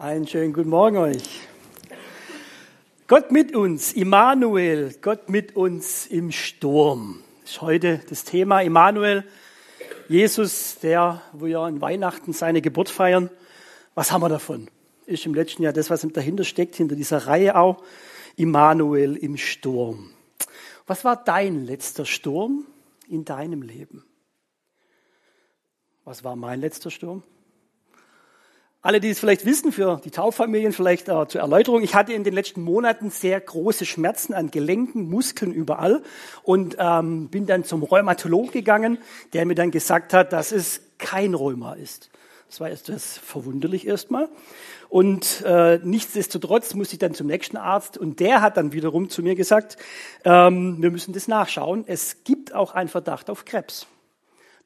Einen schönen guten Morgen euch. Gott mit uns, Immanuel, Gott mit uns im Sturm. Ist heute das Thema Immanuel, Jesus, der, wo wir an Weihnachten seine Geburt feiern. Was haben wir davon? Ist im letzten Jahr das, was dahinter steckt, hinter dieser Reihe auch, Immanuel im Sturm. Was war dein letzter Sturm in deinem Leben? Was war mein letzter Sturm? Alle, die es vielleicht wissen, für die Tauffamilien vielleicht äh, zur Erläuterung. Ich hatte in den letzten Monaten sehr große Schmerzen an Gelenken, Muskeln überall und ähm, bin dann zum Rheumatologen gegangen, der mir dann gesagt hat, dass es kein Rheuma ist. Das war etwas verwunderlich erstmal. Und äh, nichtsdestotrotz musste ich dann zum nächsten Arzt und der hat dann wiederum zu mir gesagt, ähm, wir müssen das nachschauen. Es gibt auch einen Verdacht auf Krebs.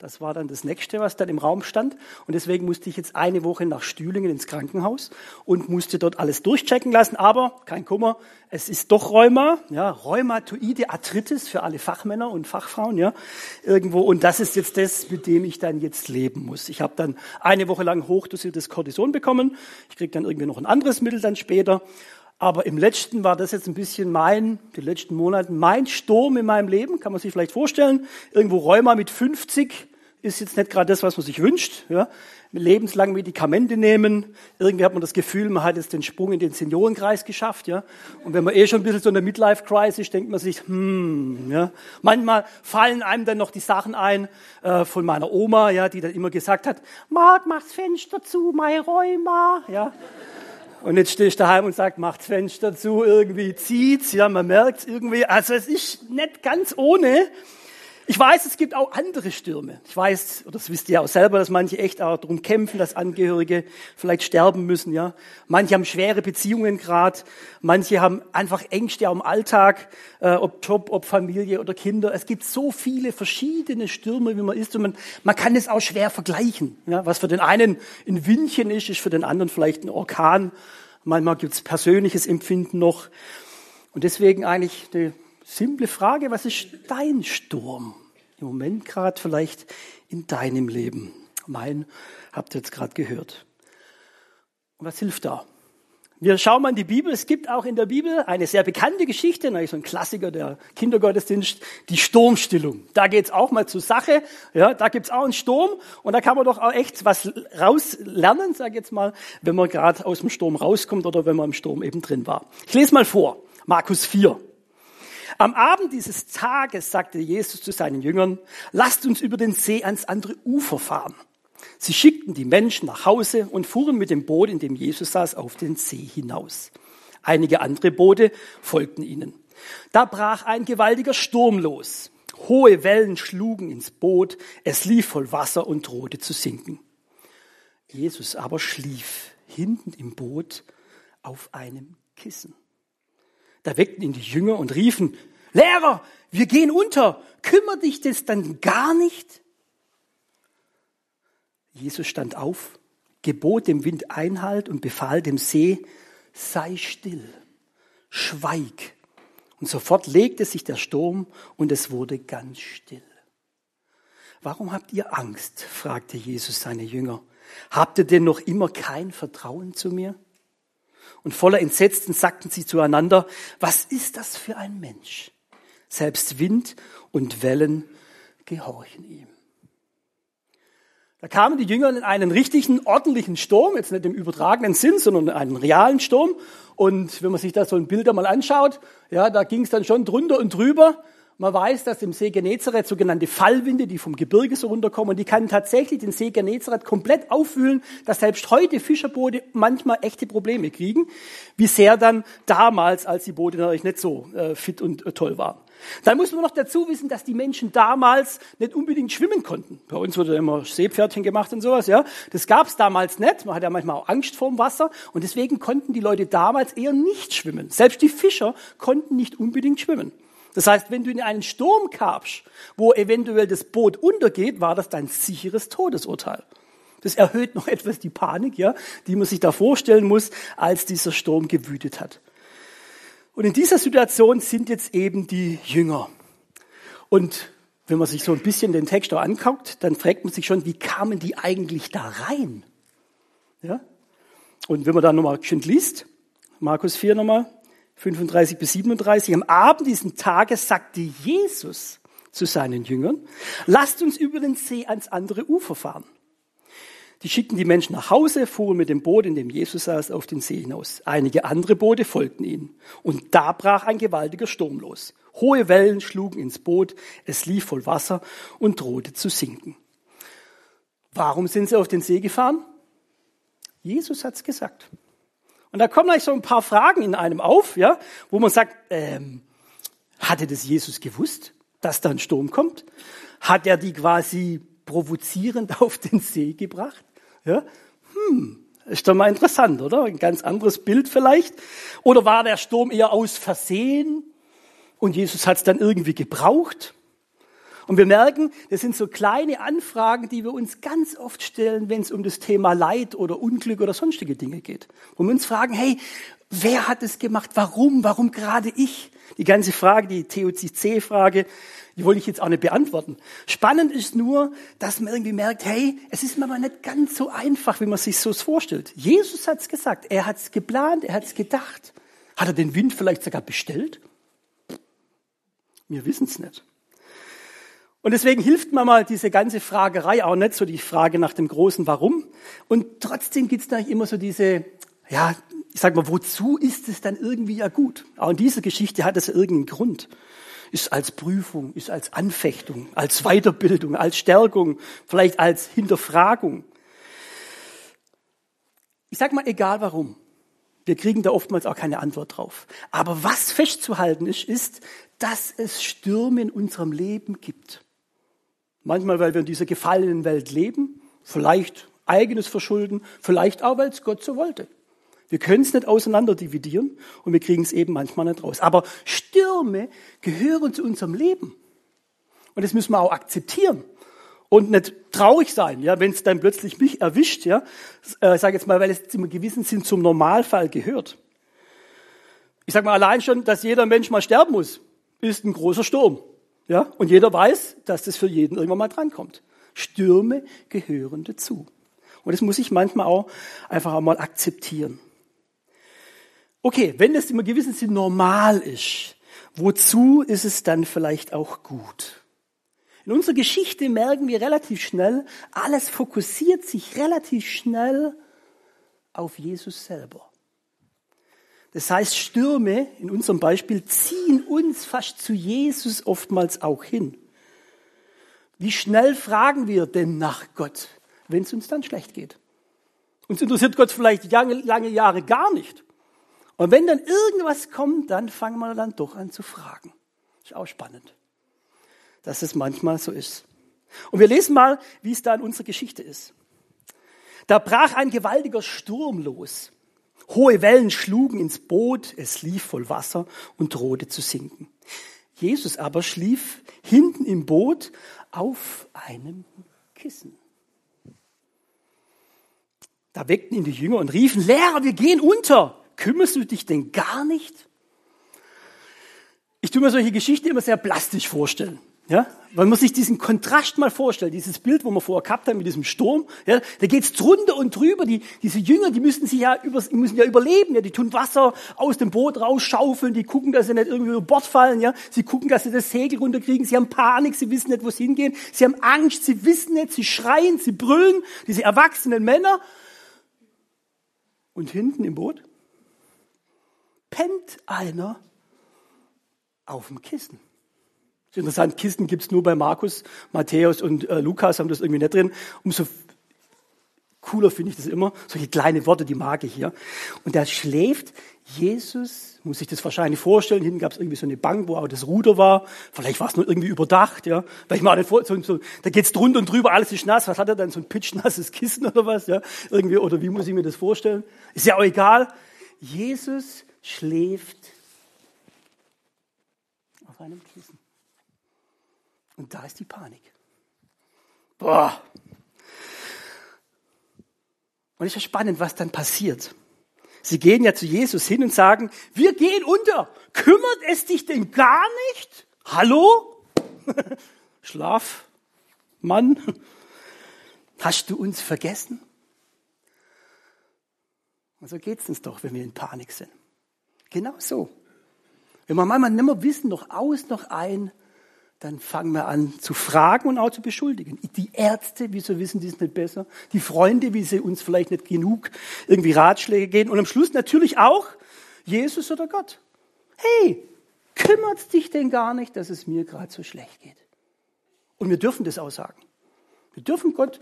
Das war dann das nächste, was dann im Raum stand. Und deswegen musste ich jetzt eine Woche nach Stühlingen ins Krankenhaus und musste dort alles durchchecken lassen. Aber kein Kummer, es ist doch Rheuma, ja, rheumatoide Arthritis für alle Fachmänner und Fachfrauen, ja, irgendwo. Und das ist jetzt das, mit dem ich dann jetzt leben muss. Ich habe dann eine Woche lang hochdosiertes Cortison bekommen. Ich kriege dann irgendwie noch ein anderes Mittel dann später. Aber im letzten war das jetzt ein bisschen mein, die letzten Monate, mein Sturm in meinem Leben, kann man sich vielleicht vorstellen. Irgendwo Rheuma mit 50, ist jetzt nicht gerade das, was man sich wünscht. Ja? Lebenslang Medikamente nehmen. Irgendwie hat man das Gefühl, man hat jetzt den Sprung in den Seniorenkreis geschafft. Ja? Und wenn man eh schon ein bisschen so in der Midlife-Crisis, denkt man sich, hm, ja. Manchmal fallen einem dann noch die Sachen ein äh, von meiner Oma, ja, die dann immer gesagt hat, Marc, mach's Fenster zu, mein Rheuma. Ja? Und jetzt stehe ich daheim und sage, macht's Fenster zu, irgendwie zieht's, ja, man merkt's irgendwie. Also es ist nicht ganz ohne. Ich weiß, es gibt auch andere Stürme. Ich weiß, oder das wisst ihr auch selber, dass manche echt auch darum kämpfen, dass Angehörige vielleicht sterben müssen, ja. Manche haben schwere Beziehungen gerade. Manche haben einfach Ängste im Alltag, äh, ob Job, ob Familie oder Kinder. Es gibt so viele verschiedene Stürme, wie man ist. Und man, man kann es auch schwer vergleichen. Ja. Was für den einen ein Windchen ist, ist für den anderen vielleicht ein Orkan. Manchmal gibt es persönliches Empfinden noch. Und deswegen eigentlich eine simple Frage, was ist dein Sturm? Im Moment gerade vielleicht in deinem Leben. Mein habt ihr jetzt gerade gehört. Und was hilft da? Wir schauen mal in die Bibel. Es gibt auch in der Bibel eine sehr bekannte Geschichte, so ein Klassiker der Kindergottesdienst, die Sturmstillung. Da geht's auch mal zur Sache. Ja, da gibt's auch einen Sturm und da kann man doch auch echt was rauslernen, sage ich jetzt mal, wenn man gerade aus dem Sturm rauskommt oder wenn man im Sturm eben drin war. Ich lese mal vor, Markus 4. Am Abend dieses Tages sagte Jesus zu seinen Jüngern, lasst uns über den See ans andere Ufer fahren. Sie schickten die Menschen nach Hause und fuhren mit dem Boot, in dem Jesus saß, auf den See hinaus. Einige andere Boote folgten ihnen. Da brach ein gewaltiger Sturm los. Hohe Wellen schlugen ins Boot, es lief voll Wasser und drohte zu sinken. Jesus aber schlief hinten im Boot auf einem Kissen. Da weckten ihn die Jünger und riefen, Lehrer, wir gehen unter, kümmert dich das dann gar nicht? Jesus stand auf, gebot dem Wind Einhalt und befahl dem See, sei still, schweig. Und sofort legte sich der Sturm und es wurde ganz still. Warum habt ihr Angst? fragte Jesus seine Jünger. Habt ihr denn noch immer kein Vertrauen zu mir? Und voller Entsetzen sagten sie zueinander, was ist das für ein Mensch? Selbst Wind und Wellen gehorchen ihm. Da kamen die Jünger in einen richtigen, ordentlichen Sturm, jetzt nicht im übertragenen Sinn, sondern in einen realen Sturm. Und wenn man sich da so ein Bilder mal anschaut, ja, da ging es dann schon drunter und drüber. Man weiß, dass im See Genezareth sogenannte Fallwinde, die vom Gebirge so runterkommen, die kann tatsächlich den See Genezareth komplett auffühlen, dass selbst heute Fischerboote manchmal echte Probleme kriegen, wie sehr dann damals, als die Boote natürlich nicht so äh, fit und äh, toll waren. Dann muss man noch dazu wissen, dass die Menschen damals nicht unbedingt schwimmen konnten. Bei uns wurde immer Seepferdchen gemacht und sowas, ja. Das gab's damals nicht. Man hat ja manchmal auch Angst vorm Wasser und deswegen konnten die Leute damals eher nicht schwimmen. Selbst die Fischer konnten nicht unbedingt schwimmen. Das heißt, wenn du in einen Sturm kamst, wo eventuell das Boot untergeht, war das dein sicheres Todesurteil. Das erhöht noch etwas die Panik, ja, die man sich da vorstellen muss, als dieser Sturm gewütet hat. Und in dieser Situation sind jetzt eben die Jünger. Und wenn man sich so ein bisschen den Text auch anguckt, dann fragt man sich schon, wie kamen die eigentlich da rein? Ja? Und wenn man dann nochmal schön liest, Markus 4 nochmal, 35 bis 37, am Abend diesen Tages sagte Jesus zu seinen Jüngern, lasst uns über den See ans andere Ufer fahren. Die schickten die Menschen nach Hause, fuhren mit dem Boot, in dem Jesus saß, auf den See hinaus. Einige andere Boote folgten ihnen. Und da brach ein gewaltiger Sturm los. Hohe Wellen schlugen ins Boot, es lief voll Wasser und drohte zu sinken. Warum sind sie auf den See gefahren? Jesus hat's gesagt. Und da kommen gleich so ein paar Fragen in einem auf, ja, wo man sagt, ähm, hatte das Jesus gewusst, dass da ein Sturm kommt? Hat er die quasi provozierend auf den See gebracht? Ja? Hm, ist doch mal interessant, oder? Ein ganz anderes Bild vielleicht. Oder war der Sturm eher aus Versehen und Jesus hat es dann irgendwie gebraucht? Und wir merken, das sind so kleine Anfragen, die wir uns ganz oft stellen, wenn es um das Thema Leid oder Unglück oder sonstige Dinge geht. Wo wir uns fragen, hey, wer hat es gemacht? Warum? Warum gerade ich? Die ganze Frage, die TOCC-Frage, die wollte ich jetzt auch nicht beantworten. Spannend ist nur, dass man irgendwie merkt, hey, es ist manchmal nicht ganz so einfach, wie man sich so vorstellt. Jesus hat es gesagt, er hat es geplant, er hat es gedacht. Hat er den Wind vielleicht sogar bestellt? Wir wissen es nicht. Und deswegen hilft mir mal diese ganze Fragerei auch nicht, so die Frage nach dem großen Warum. Und trotzdem gibt es da immer so diese, ja, ich sag mal, wozu ist es dann irgendwie ja gut? Auch in dieser Geschichte hat es irgendeinen Grund ist als Prüfung, ist als Anfechtung, als Weiterbildung, als Stärkung, vielleicht als Hinterfragung. Ich sag mal, egal warum. Wir kriegen da oftmals auch keine Antwort drauf. Aber was festzuhalten ist, ist, dass es Stürme in unserem Leben gibt. Manchmal, weil wir in dieser gefallenen Welt leben, vielleicht eigenes Verschulden, vielleicht auch, weil es Gott so wollte. Wir können es nicht auseinander dividieren und wir kriegen es eben manchmal nicht raus. Aber Stürme gehören zu unserem Leben. Und das müssen wir auch akzeptieren und nicht traurig sein, ja, wenn es dann plötzlich mich erwischt, ja. Äh, sage jetzt mal, weil es einem gewissen Sinn zum Normalfall gehört. Ich sage mal allein schon, dass jeder Mensch mal sterben muss, ist ein großer Sturm, ja. Und jeder weiß, dass das für jeden irgendwann mal drankommt. Stürme gehören dazu. Und das muss ich manchmal auch einfach einmal akzeptieren. Okay, wenn es im gewissen Sinn normal ist, wozu ist es dann vielleicht auch gut? In unserer Geschichte merken wir relativ schnell, alles fokussiert sich relativ schnell auf Jesus selber. Das heißt, Stürme in unserem Beispiel ziehen uns fast zu Jesus oftmals auch hin. Wie schnell fragen wir denn nach Gott, wenn es uns dann schlecht geht? Uns interessiert Gott vielleicht lange, lange Jahre gar nicht. Und wenn dann irgendwas kommt, dann fangen wir dann doch an zu fragen. Ist auch spannend, dass es manchmal so ist. Und wir lesen mal, wie es da in unserer Geschichte ist. Da brach ein gewaltiger Sturm los. Hohe Wellen schlugen ins Boot, es lief voll Wasser und drohte zu sinken. Jesus aber schlief hinten im Boot auf einem Kissen. Da weckten ihn die Jünger und riefen, Lehrer, wir gehen unter. Kümmerst du dich denn gar nicht? Ich tue mir solche Geschichten immer sehr plastisch vorstellen. Ja, man sich diesen Kontrast mal vorstellt, dieses Bild, wo wir vorher gehabt haben mit diesem Sturm, ja, da geht's drunter und drüber. Die, diese Jünger, die müssen sich ja über, müssen ja überleben. Ja, die tun Wasser aus dem Boot rausschaufeln, die gucken, dass sie nicht irgendwie über Bord fallen. Ja, sie gucken, dass sie das Segel runterkriegen. Sie haben Panik, sie wissen nicht, wo sie hingehen. Sie haben Angst, sie wissen nicht, sie schreien, sie brüllen. Diese erwachsenen Männer. Und hinten im Boot pennt einer auf dem Kissen. Ist interessant, Kissen gibt es nur bei Markus, Matthäus und äh, Lukas haben das irgendwie nicht drin. Umso cooler finde ich das immer. Solche kleine Worte, die mag ich hier. Und da schläft Jesus, muss ich das wahrscheinlich vorstellen, hinten gab es irgendwie so eine Bank, wo auch das Ruder war. Vielleicht war es nur irgendwie überdacht, ja. Vielleicht mal vor, so, so, da geht's drunter und drüber, alles ist nass. Was hat er dann, so ein pitschnasses Kissen oder was, ja? Irgendwie, oder wie muss ich mir das vorstellen? Ist ja auch egal. Jesus schläft auf einem Kissen. Und da ist die Panik. Boah. Und es ist spannend, was dann passiert. Sie gehen ja zu Jesus hin und sagen, wir gehen unter. Kümmert es dich denn gar nicht? Hallo? Schlaf, Mann. Hast du uns vergessen? Und so geht's uns doch, wenn wir in Panik sind. Genau so. Wenn wir manchmal nicht mehr wissen, noch aus, noch ein, dann fangen wir an zu fragen und auch zu beschuldigen. Die Ärzte, wieso wissen die es nicht besser? Die Freunde, wie sie uns vielleicht nicht genug irgendwie Ratschläge geben. Und am Schluss natürlich auch Jesus oder Gott. Hey, kümmert's dich denn gar nicht, dass es mir gerade so schlecht geht? Und wir dürfen das auch sagen. Wir dürfen Gott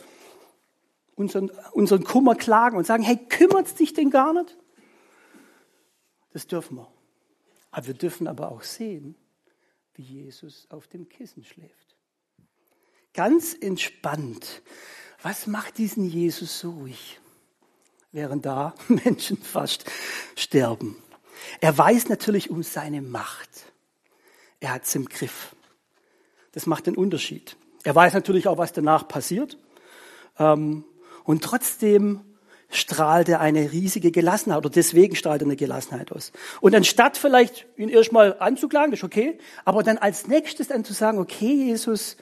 unseren, unseren Kummer klagen und sagen, hey, kümmert's dich denn gar nicht? Das dürfen wir. Aber wir dürfen aber auch sehen, wie Jesus auf dem Kissen schläft. Ganz entspannt. Was macht diesen Jesus so ruhig, während da Menschen fast sterben? Er weiß natürlich um seine Macht. Er hat es im Griff. Das macht den Unterschied. Er weiß natürlich auch, was danach passiert. Ähm, und trotzdem strahlt er eine riesige Gelassenheit oder deswegen strahlt er eine Gelassenheit aus. Und anstatt vielleicht ihn erstmal anzuklagen, ist okay, aber dann als nächstes dann zu sagen, okay, Jesus,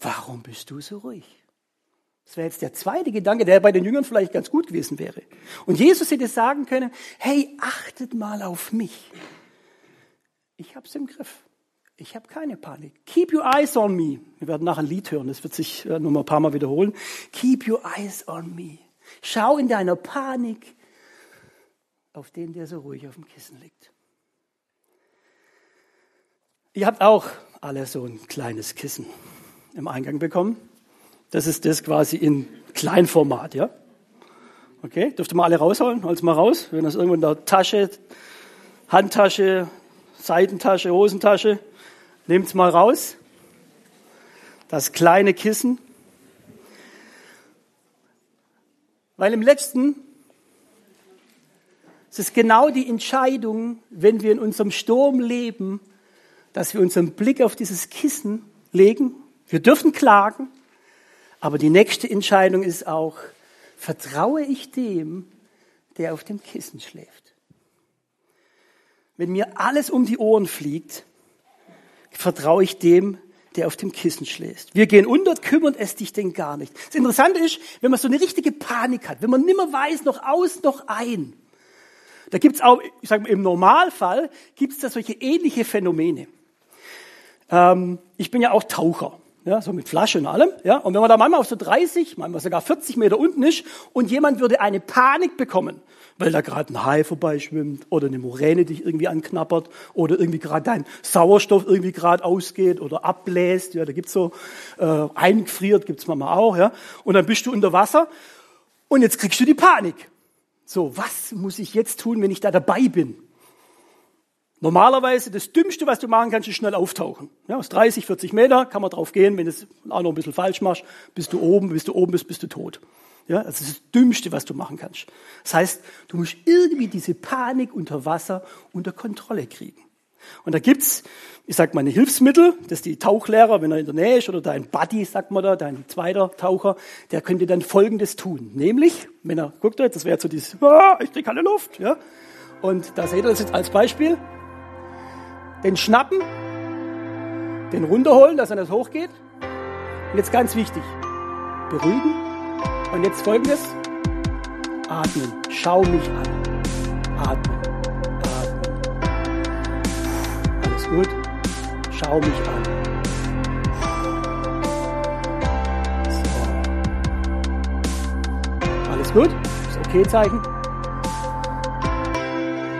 warum bist du so ruhig? Das wäre jetzt der zweite Gedanke, der bei den Jüngern vielleicht ganz gut gewesen wäre. Und Jesus hätte sagen können, hey, achtet mal auf mich. Ich hab's im Griff. Ich habe keine Panik. Keep your eyes on me. Wir werden nachher ein Lied hören, das wird sich äh, noch mal ein paar Mal wiederholen. Keep your eyes on me. Schau in deiner Panik auf den, der so ruhig auf dem Kissen liegt. Ihr habt auch alle so ein kleines Kissen im Eingang bekommen. Das ist das quasi in Kleinformat, ja? Okay, dürft ihr mal alle rausholen? Hol's mal raus. Wenn das irgendwo in der Tasche, Handtasche, Seitentasche, Hosentasche, nehmt's mal raus. Das kleine Kissen. Weil im letzten es ist genau die Entscheidung, wenn wir in unserem Sturm leben, dass wir unseren Blick auf dieses Kissen legen. Wir dürfen klagen, aber die nächste Entscheidung ist auch, vertraue ich dem, der auf dem Kissen schläft? Wenn mir alles um die Ohren fliegt, vertraue ich dem, der auf dem Kissen schläft. Wir gehen unter, kümmern es dich denn gar nicht. Das Interessante ist, wenn man so eine richtige Panik hat, wenn man nimmer weiß, noch aus, noch ein, da gibt's auch, ich sage mal, im Normalfall gibt's da solche ähnliche Phänomene. Ähm, ich bin ja auch Taucher, ja, so mit Flasche und allem, ja, und wenn man da manchmal auf so 30, manchmal sogar 40 Meter unten ist und jemand würde eine Panik bekommen, weil da gerade ein Hai vorbeischwimmt oder eine Moräne dich irgendwie anknappert oder irgendwie gerade dein Sauerstoff irgendwie gerade ausgeht oder abbläst. Ja, da gibt's so äh, eingefriert, gibt's manchmal auch. Ja, und dann bist du unter Wasser und jetzt kriegst du die Panik. So, was muss ich jetzt tun, wenn ich da dabei bin? Normalerweise das Dümmste, was du machen kannst, ist schnell auftauchen. Ja, aus 30, 40 Meter kann man drauf gehen. Wenn du es auch noch ein bisschen falsch machst, bist du oben, bis du oben bist, bist du tot. Ja, das ist das Dümmste, was du machen kannst. Das heißt, du musst irgendwie diese Panik unter Wasser unter Kontrolle kriegen. Und da gibt's, ich sag mal, ein Hilfsmittel, das die Tauchlehrer, wenn er in der Nähe ist, oder dein Buddy, sagt man da, dein zweiter Taucher, der könnte dann Folgendes tun. Nämlich, wenn er, guckt euch, das wäre so dieses, ah, ich krieg keine Luft, ja. Und da seht ihr das jetzt als Beispiel. Den schnappen, den runterholen, dass er nicht hochgeht. Und jetzt ganz wichtig, beruhigen, und jetzt folgendes. Atmen. Schau mich an. Atmen. Atmen. Alles gut. Schau mich an. Alles gut? Das Okay-Zeichen.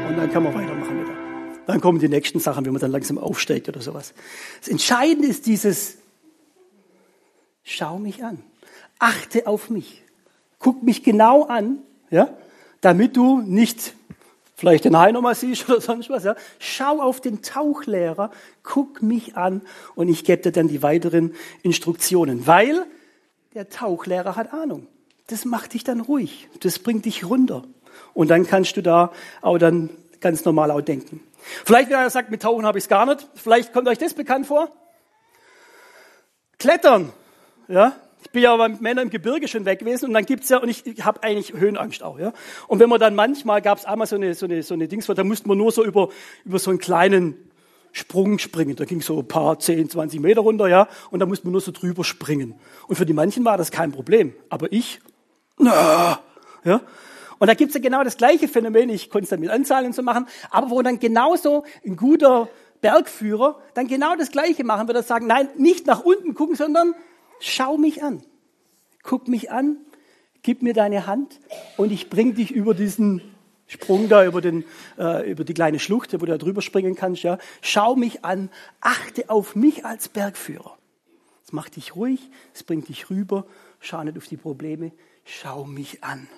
Und dann kann man weitermachen. Dann kommen die nächsten Sachen, wenn man dann langsam aufsteigt oder sowas. Das Entscheidende ist dieses, schau mich an. Achte auf mich guck mich genau an, ja, damit du nicht vielleicht den Hai nochmal siehst oder sonst was. Ja. Schau auf den Tauchlehrer, guck mich an und ich gebe dir dann die weiteren Instruktionen, weil der Tauchlehrer hat Ahnung. Das macht dich dann ruhig, das bringt dich runter. Und dann kannst du da auch dann ganz normal auch denken. Vielleicht, wer sagt, mit Tauchen habe ich es gar nicht, vielleicht kommt euch das bekannt vor. Klettern, ja, ich bin ja mit Männern im Gebirge schon weg gewesen und dann gibt's ja, und ich, ich habe eigentlich Höhenangst auch, ja. Und wenn man dann manchmal, gab's einmal so eine, so eine, so eine Dings, da musste man nur so über, über so einen kleinen Sprung springen. Da ging so ein paar 10, 20 Meter runter, ja. Und da musste man nur so drüber springen. Und für die manchen war das kein Problem. Aber ich, na, ja. Und da gibt's ja genau das gleiche Phänomen, ich konnte es dann mit Anzahlen so machen, aber wo dann genauso ein guter Bergführer dann genau das gleiche machen würde, sagen, nein, nicht nach unten gucken, sondern schau mich an. Guck mich an, gib mir deine Hand und ich bring dich über diesen Sprung da über, den, äh, über die kleine Schlucht, wo du da drüber springen kannst. Ja. Schau mich an, achte auf mich als Bergführer. Das macht dich ruhig, es bringt dich rüber, schau nicht auf die Probleme, schau mich an.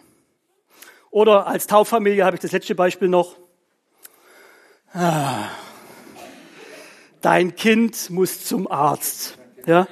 Oder als Tauffamilie habe ich das letzte Beispiel noch. Ah, dein Kind muss zum Arzt. Ja?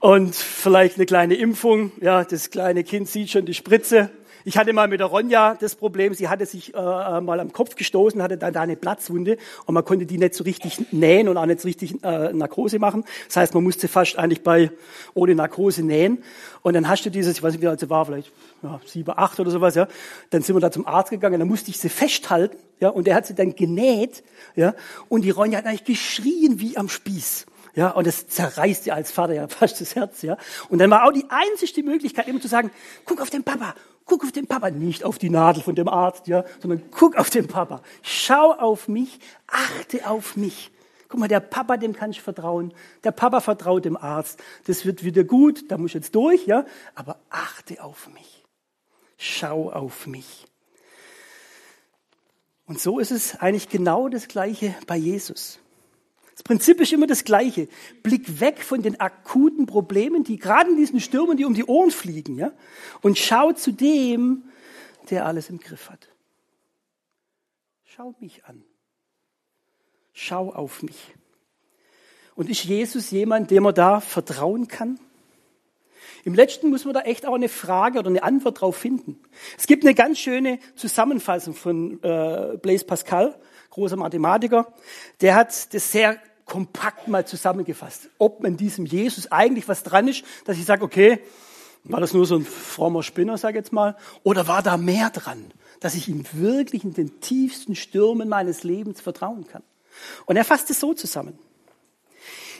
Und vielleicht eine kleine Impfung. Ja, das kleine Kind sieht schon die Spritze. Ich hatte mal mit der Ronja das Problem, sie hatte sich äh, äh, mal am Kopf gestoßen, hatte dann da eine Platzwunde und man konnte die nicht so richtig nähen und auch nicht so richtig äh, Narkose machen. Das heißt, man musste fast eigentlich bei ohne Narkose nähen. Und dann hast du dieses, ich weiß nicht, wie alt sie war, vielleicht ja, sieben, acht oder sowas, ja. Dann sind wir da zum Arzt gegangen, dann musste ich sie festhalten, ja, und der hat sie dann genäht, ja. Und die Ronja hat eigentlich geschrien wie am Spieß. Ja, und das zerreißt dir als Vater ja fast das Herz, ja. Und dann war auch die einzige Möglichkeit, immer zu sagen, guck auf den Papa, guck auf den Papa, nicht auf die Nadel von dem Arzt, ja, sondern guck auf den Papa. Schau auf mich, achte auf mich. Guck mal, der Papa, dem kann ich vertrauen. Der Papa vertraut dem Arzt. Das wird wieder gut, da muss ich jetzt durch, ja, aber achte auf mich. Schau auf mich. Und so ist es eigentlich genau das Gleiche bei Jesus. Das Prinzip ist immer das gleiche. Blick weg von den akuten Problemen, die gerade in diesen Stürmen, die um die Ohren fliegen, ja, und schau zu dem, der alles im Griff hat. Schau mich an. Schau auf mich. Und ist Jesus jemand, dem man da vertrauen kann? Im letzten muss man da echt auch eine Frage oder eine Antwort drauf finden. Es gibt eine ganz schöne Zusammenfassung von äh, Blaise Pascal, großer Mathematiker. Der hat das sehr kompakt mal zusammengefasst, ob in diesem Jesus eigentlich was dran ist, dass ich sage, okay, war das nur so ein frommer Spinner, sage ich jetzt mal, oder war da mehr dran, dass ich ihm wirklich in den tiefsten Stürmen meines Lebens vertrauen kann? Und er fasst es so zusammen.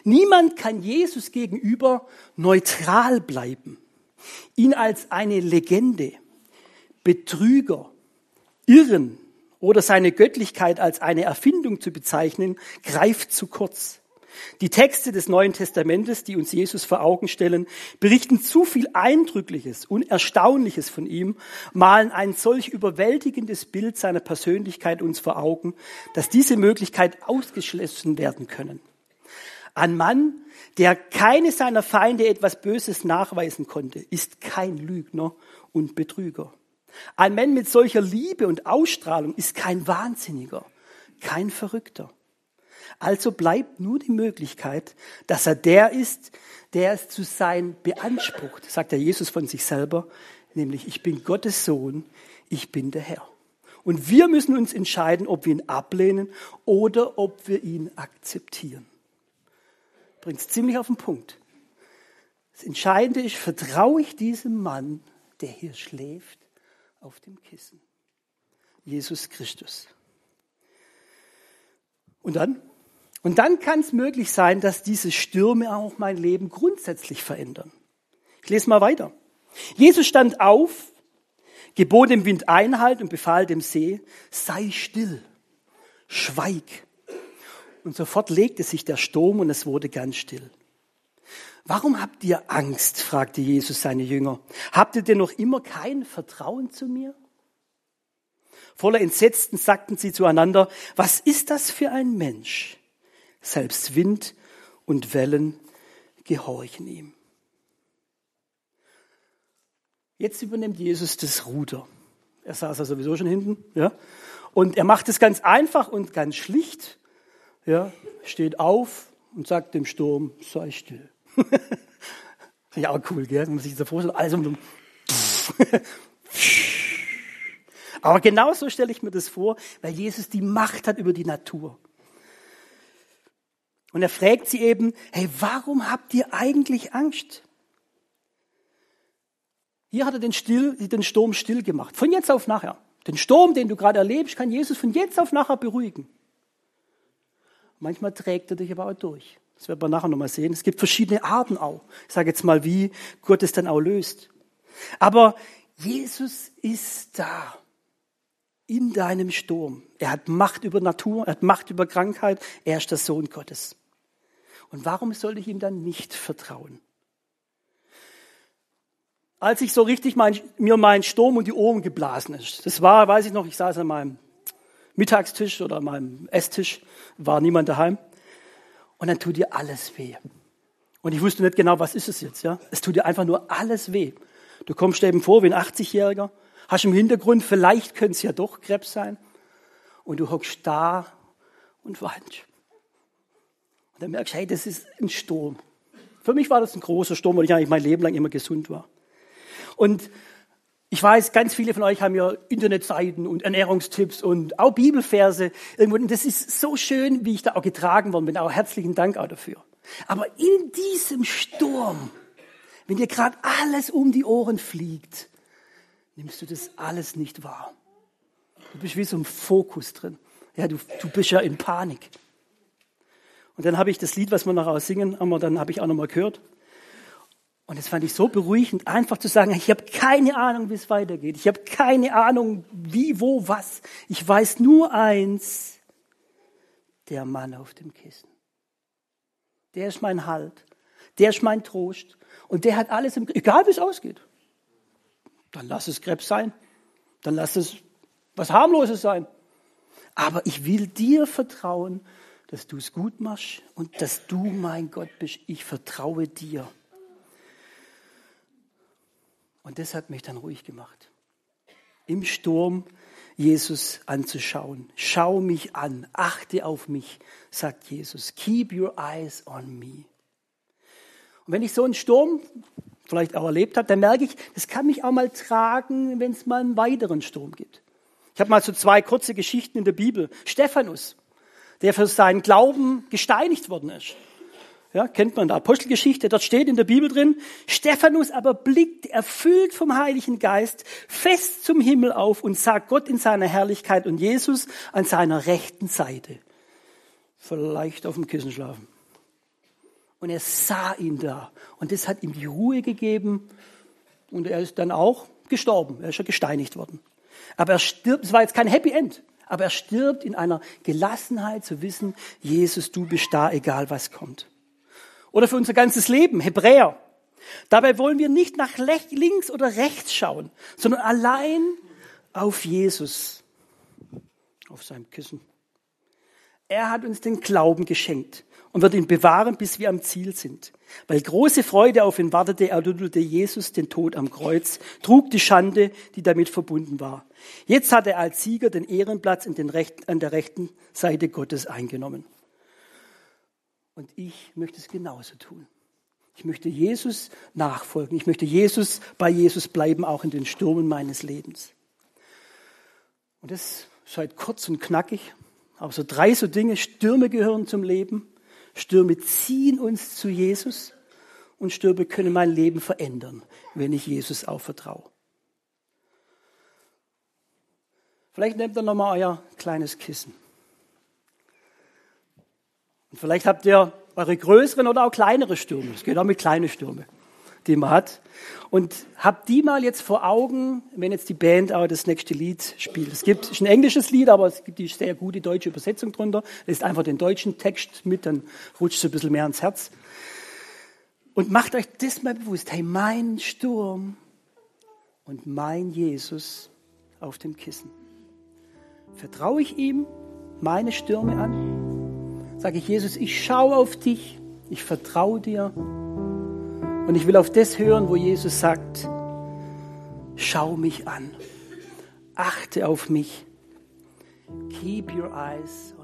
Niemand kann Jesus gegenüber neutral bleiben, ihn als eine Legende, Betrüger, Irren oder seine Göttlichkeit als eine Erfindung zu bezeichnen, greift zu kurz. Die Texte des Neuen Testamentes, die uns Jesus vor Augen stellen, berichten zu viel Eindrückliches und Erstaunliches von ihm, malen ein solch überwältigendes Bild seiner Persönlichkeit uns vor Augen, dass diese Möglichkeit ausgeschlossen werden können. Ein Mann, der keine seiner Feinde etwas Böses nachweisen konnte, ist kein Lügner und Betrüger. Ein Mann mit solcher Liebe und Ausstrahlung ist kein Wahnsinniger, kein Verrückter. Also bleibt nur die Möglichkeit, dass er der ist, der es zu sein beansprucht, sagt der Jesus von sich selber, nämlich ich bin Gottes Sohn, ich bin der Herr. Und wir müssen uns entscheiden, ob wir ihn ablehnen oder ob wir ihn akzeptieren bringt es ziemlich auf den Punkt. Das Entscheidende ist, vertraue ich diesem Mann, der hier schläft, auf dem Kissen. Jesus Christus. Und dann? Und dann kann es möglich sein, dass diese Stürme auch mein Leben grundsätzlich verändern. Ich lese mal weiter. Jesus stand auf, gebot dem Wind Einhalt und befahl dem See, sei still, schweig. Und sofort legte sich der Sturm und es wurde ganz still. Warum habt ihr Angst? fragte Jesus seine Jünger. Habt ihr denn noch immer kein Vertrauen zu mir? Voller Entsetzen sagten sie zueinander, was ist das für ein Mensch? Selbst Wind und Wellen gehorchen ihm. Jetzt übernimmt Jesus das Ruder. Er saß ja sowieso schon hinten, ja. Und er macht es ganz einfach und ganz schlicht ja, steht auf und sagt dem Sturm, sei still. ja cool, gell? Wenn man sich das vorstellt, alles um. Aber genau so stelle ich mir das vor, weil Jesus die Macht hat über die Natur. Und er fragt sie eben, hey, warum habt ihr eigentlich Angst? Hier hat er den, still, den Sturm still gemacht. Von jetzt auf nachher. Den Sturm, den du gerade erlebst, kann Jesus von jetzt auf nachher beruhigen. Manchmal trägt er dich aber auch durch. Das werden wir nachher nochmal sehen. Es gibt verschiedene Arten auch. Ich sage jetzt mal, wie Gott es dann auch löst. Aber Jesus ist da in deinem Sturm. Er hat Macht über Natur, er hat Macht über Krankheit, er ist der Sohn Gottes. Und warum soll ich ihm dann nicht vertrauen? Als ich so richtig mein, mir mein Sturm und die Ohren geblasen ist, das war, weiß ich noch, ich saß an meinem Mittagstisch oder an meinem Esstisch, war niemand daheim. Und dann tut dir alles weh. Und ich wusste nicht genau, was ist es jetzt, ja? Es tut dir einfach nur alles weh. Du kommst eben vor wie ein 80-Jähriger, hast im Hintergrund, vielleicht könnte es ja doch Krebs sein. Und du hockst da und weinst. Und dann merkst du, hey, das ist ein Sturm. Für mich war das ein großer Sturm, weil ich eigentlich mein Leben lang immer gesund war. Und ich weiß, ganz viele von euch haben ja Internetseiten und Ernährungstipps und auch Bibelverse. Irgendwo. Und das ist so schön, wie ich da auch getragen worden bin. Auch herzlichen Dank auch dafür. Aber in diesem Sturm, wenn dir gerade alles um die Ohren fliegt, nimmst du das alles nicht wahr. Du bist wie so ein Fokus drin. Ja, du, du bist ja in Panik. Und dann habe ich das Lied, was wir nachher singen, aber dann habe ich auch nochmal gehört. Und das fand ich so beruhigend, einfach zu sagen, ich habe keine Ahnung, wie es weitergeht. Ich habe keine Ahnung, wie, wo, was. Ich weiß nur eins, der Mann auf dem Kissen. Der ist mein Halt. Der ist mein Trost. Und der hat alles im egal wie es ausgeht. Dann lass es Krebs sein. Dann lass es was harmloses sein. Aber ich will dir vertrauen, dass du es gut machst und dass du mein Gott bist. Ich vertraue dir. Und das hat mich dann ruhig gemacht. Im Sturm Jesus anzuschauen. Schau mich an, achte auf mich, sagt Jesus. Keep your eyes on me. Und wenn ich so einen Sturm vielleicht auch erlebt habe, dann merke ich, das kann mich auch mal tragen, wenn es mal einen weiteren Sturm gibt. Ich habe mal so zwei kurze Geschichten in der Bibel. Stephanus, der für seinen Glauben gesteinigt worden ist. Ja, kennt man der Apostelgeschichte, dort steht in der Bibel drin, Stephanus aber blickt erfüllt vom Heiligen Geist fest zum Himmel auf und sah Gott in seiner Herrlichkeit und Jesus an seiner rechten Seite. Vielleicht auf dem Kissen schlafen. Und er sah ihn da und das hat ihm die Ruhe gegeben und er ist dann auch gestorben. Er ist ja gesteinigt worden. Aber er stirbt, es war jetzt kein Happy End, aber er stirbt in einer Gelassenheit zu wissen, Jesus, du bist da, egal was kommt oder für unser ganzes Leben, Hebräer. Dabei wollen wir nicht nach links oder rechts schauen, sondern allein auf Jesus, auf seinem Kissen. Er hat uns den Glauben geschenkt und wird ihn bewahren, bis wir am Ziel sind. Weil große Freude auf ihn wartete, erduldelte Jesus den Tod am Kreuz, trug die Schande, die damit verbunden war. Jetzt hat er als Sieger den Ehrenplatz Rechten, an der rechten Seite Gottes eingenommen. Und ich möchte es genauso tun. Ich möchte Jesus nachfolgen. Ich möchte Jesus bei Jesus bleiben, auch in den Stürmen meines Lebens. Und das ist halt kurz und knackig. Aber so drei so Dinge. Stürme gehören zum Leben. Stürme ziehen uns zu Jesus. Und Stürme können mein Leben verändern, wenn ich Jesus auch vertraue. Vielleicht nehmt ihr nochmal euer kleines Kissen. Und vielleicht habt ihr eure größeren oder auch kleinere Stürme. Es geht auch mit kleinen Stürmen, die man hat. Und habt die mal jetzt vor Augen, wenn jetzt die Band auch das nächste Lied spielt. Es gibt ist ein englisches Lied, aber es gibt die sehr gute deutsche Übersetzung drunter. Lest einfach den deutschen Text mit, dann rutscht es ein bisschen mehr ans Herz. Und macht euch das mal bewusst. Hey, mein Sturm und mein Jesus auf dem Kissen. Vertraue ich ihm meine Stürme an? Sage ich, Jesus, ich schaue auf dich, ich vertraue dir. Und ich will auf das hören, wo Jesus sagt, schau mich an, achte auf mich, keep your eyes